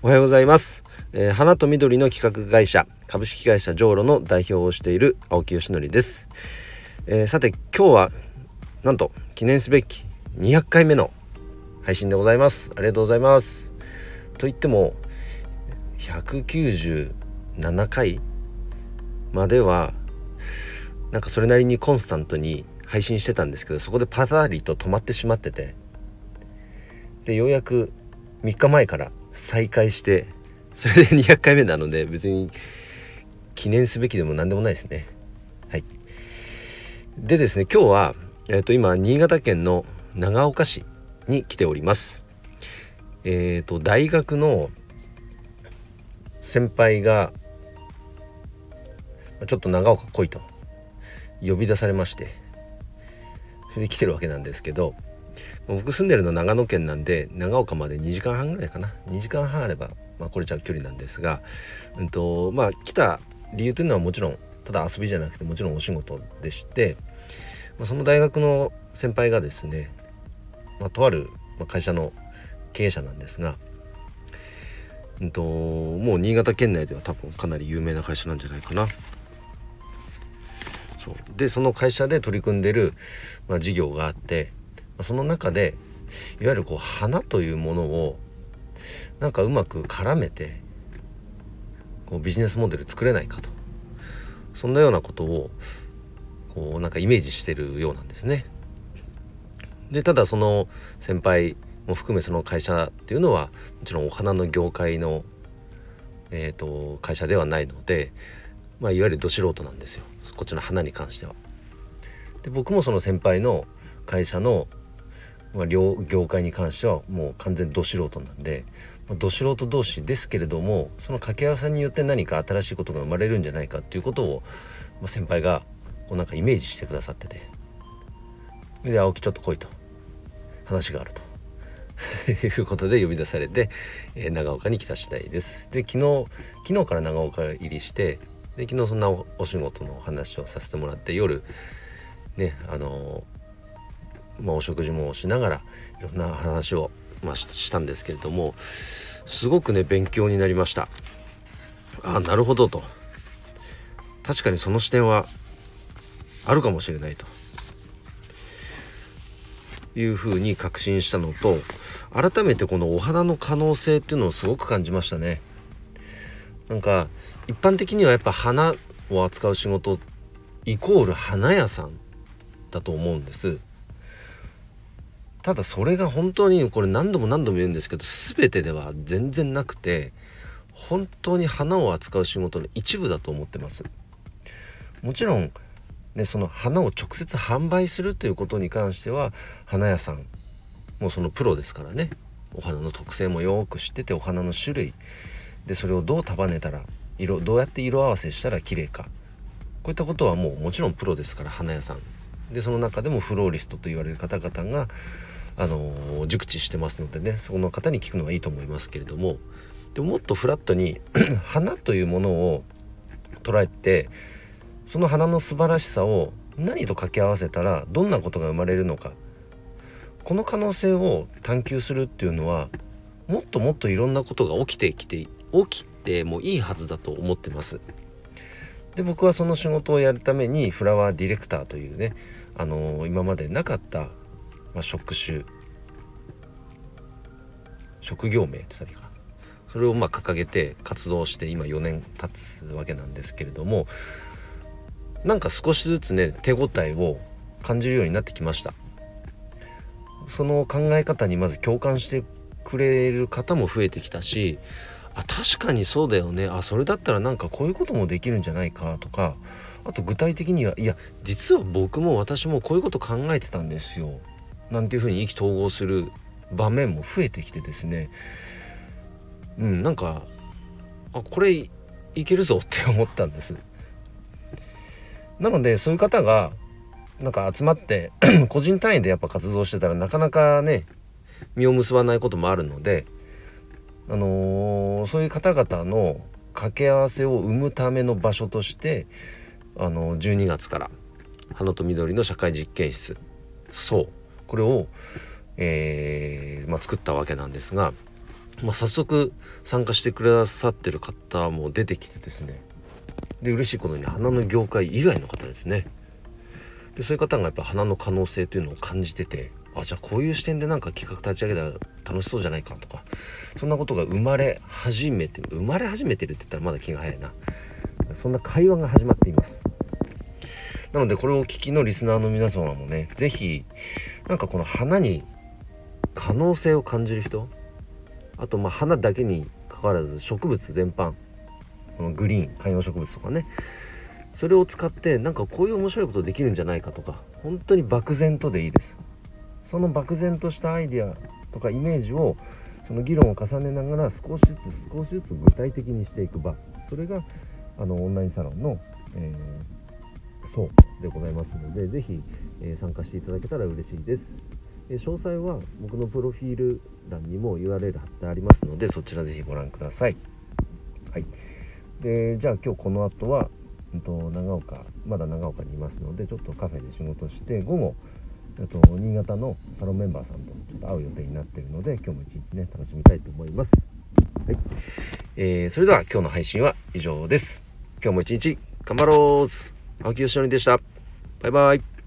おはようございます、えー、花と緑の企画会社株式会社ジョーロの代表をしている青木よしのりです、えー、さて今日はなんと記念すべき200回目の配信でございます。ありがとうございます。と言っても197回まではなんかそれなりにコンスタントに配信してたんですけどそこでパタリと止まってしまってて。でようやく3日前から再開してそれで 200回目なので別に記念すべきでも何でもないですね。はい。でですね今日は、えー、と今新潟県の長岡市に来ております。えっ、ー、と大学の先輩がちょっと長岡来いと呼び出されましてそれで来てるわけなんですけど僕住んでるの長野県なんで長岡まで2時間半ぐらいかな2時間半あれば、まあ、これじゃ距離なんですが、うんとまあ、来た理由というのはもちろんただ遊びじゃなくてもちろんお仕事でして、まあ、その大学の先輩がですね、まあ、とある会社の経営者なんですが、うんと、もう新潟県内では多分かなり有名な会社なんじゃないかな。そうでその会社で取り組んでる、まあ、事業があってその中でいわゆるこう花というものをなんかうまく絡めてこうビジネスモデル作れないかとそんなようなことをこうなんかイメージしてるようなんですね。でただその先輩も含めその会社っていうのはもちろんお花の業界の、えーと、会社ではないので、まあ、いわゆるど素人なんですよこっちの花に関しては。で僕もその先輩の会社のまあ、両業界に関してはもう完全ど素人なんで、まあ、ど素人同士ですけれどもその掛け合わせによって何か新しいことが生まれるんじゃないかっていうことを、まあ、先輩がこうなんかイメージしてくださっててで青木ちょっと来いと話があると。いうことで呼び出されて、えー、長岡に来た次第です。で昨日昨日から長岡入りしてで昨日そんなお仕事の話をさせてもらって夜ねあのーまあ、お食事もしながらいろんな話を、まあ、したんですけれどもすごくね勉強になりました。あなるほどと。確かにその視点はあるかもしれないと。いうふうに確信したのと改めてこのお花の可能性っていうのをすごく感じましたね。なんか一般的にはやっぱ花を扱う仕事イコール花屋さんだと思うんです。ただそれが本当にこれ何度も何度も言うんですけど全てでは全然なくて本当に花を扱う仕事の一部だと思ってます。もちろんねその花を直接販売するということに関しては花屋さんもうそのプロですからね。お花の特性もよく知っててお花の種類。でそれをどう束ねたら色どうやって色合わせしたら綺麗か。こういったことはもうもちろんプロですから花屋さん。でその中でもフローリストと言われる方々があの熟知してますのでねその方に聞くのはいいと思いますけれどもでももっとフラットに 花というものを捉えてその花の素晴らしさを何と掛け合わせたらどんなことが生まれるのかこの可能性を探求するっていうのはもっともっといろんなことが起きてきて起きてもいいはずだと思ってます。で僕はその仕事をやるためにフラワーディレクターというね、あのー、今までなかったまあ、職種職業名って言ったらいいか。それをまあ掲げて活動して今4年経つわけなんですけれどもなんか少しずつね手応えを感じるようになってきました。その考え方にまず共感してくれる方も増えてきたしあ確かにそうだよね。あそれだったらなんかこういうこともできるんじゃないかとか。あと具体的にはいや実は僕も私もこういうこと考えてたんですよ。なんていうふうに意気投合する場面も増えてきてですね。うんなんかあこれいけるぞって思ったんです。なのでそういう方がなんか集まって 個人単位でやっぱ活動してたらなかなかね実を結ばないこともあるのであのー、そういう方々の掛け合わせを生むための場所としてあの12月から花と緑の社会実験室そうこれを、えー、まあ、作ったわけなんですがまあ、早速参加してくださってる方も出てきてですね。で嬉しいことに花の業界以外の方ですね。でそういう方がやっぱ花の可能性というのを感じててあじゃあこういう視点でなんか企画立ち上げたら楽しそうじゃないかとか。そんなことが生まれ始めて生まれ始めてるって言ったらまだ気が早いな。そんな会話が始まっています。なのでこれをお聞きのリスナーの皆様もね是非なんかこの花に可能性を感じる人あとまあ花だけにかかわらず植物全般このグリーン観葉植物とかねそれを使ってなんかこういう面白いことできるんじゃないかとか本当に漠然とでいいです。その漠然としたアイデアとかイメージをその議論を重ねながら少しずつ少しずつ具体的にしていく場。それがあのオンラインサロンの、えー、そうでございますので是非、えー、参加していただけたら嬉しいです、えー、詳細は僕のプロフィール欄にも URL 貼ってありますのでそちら是非ご覧ください。はい。でじゃあ今日この後は、うん、と長岡まだ長岡にいますのでちょっとカフェで仕事して午後と新潟のサロンメンバーさんとちょっと会う予定になっているので今日も一日ね楽しみたいと思います。はい、えー、それでは今日の配信は以上です。今日も一日頑張ろう青木よしのりでした。バイバイ。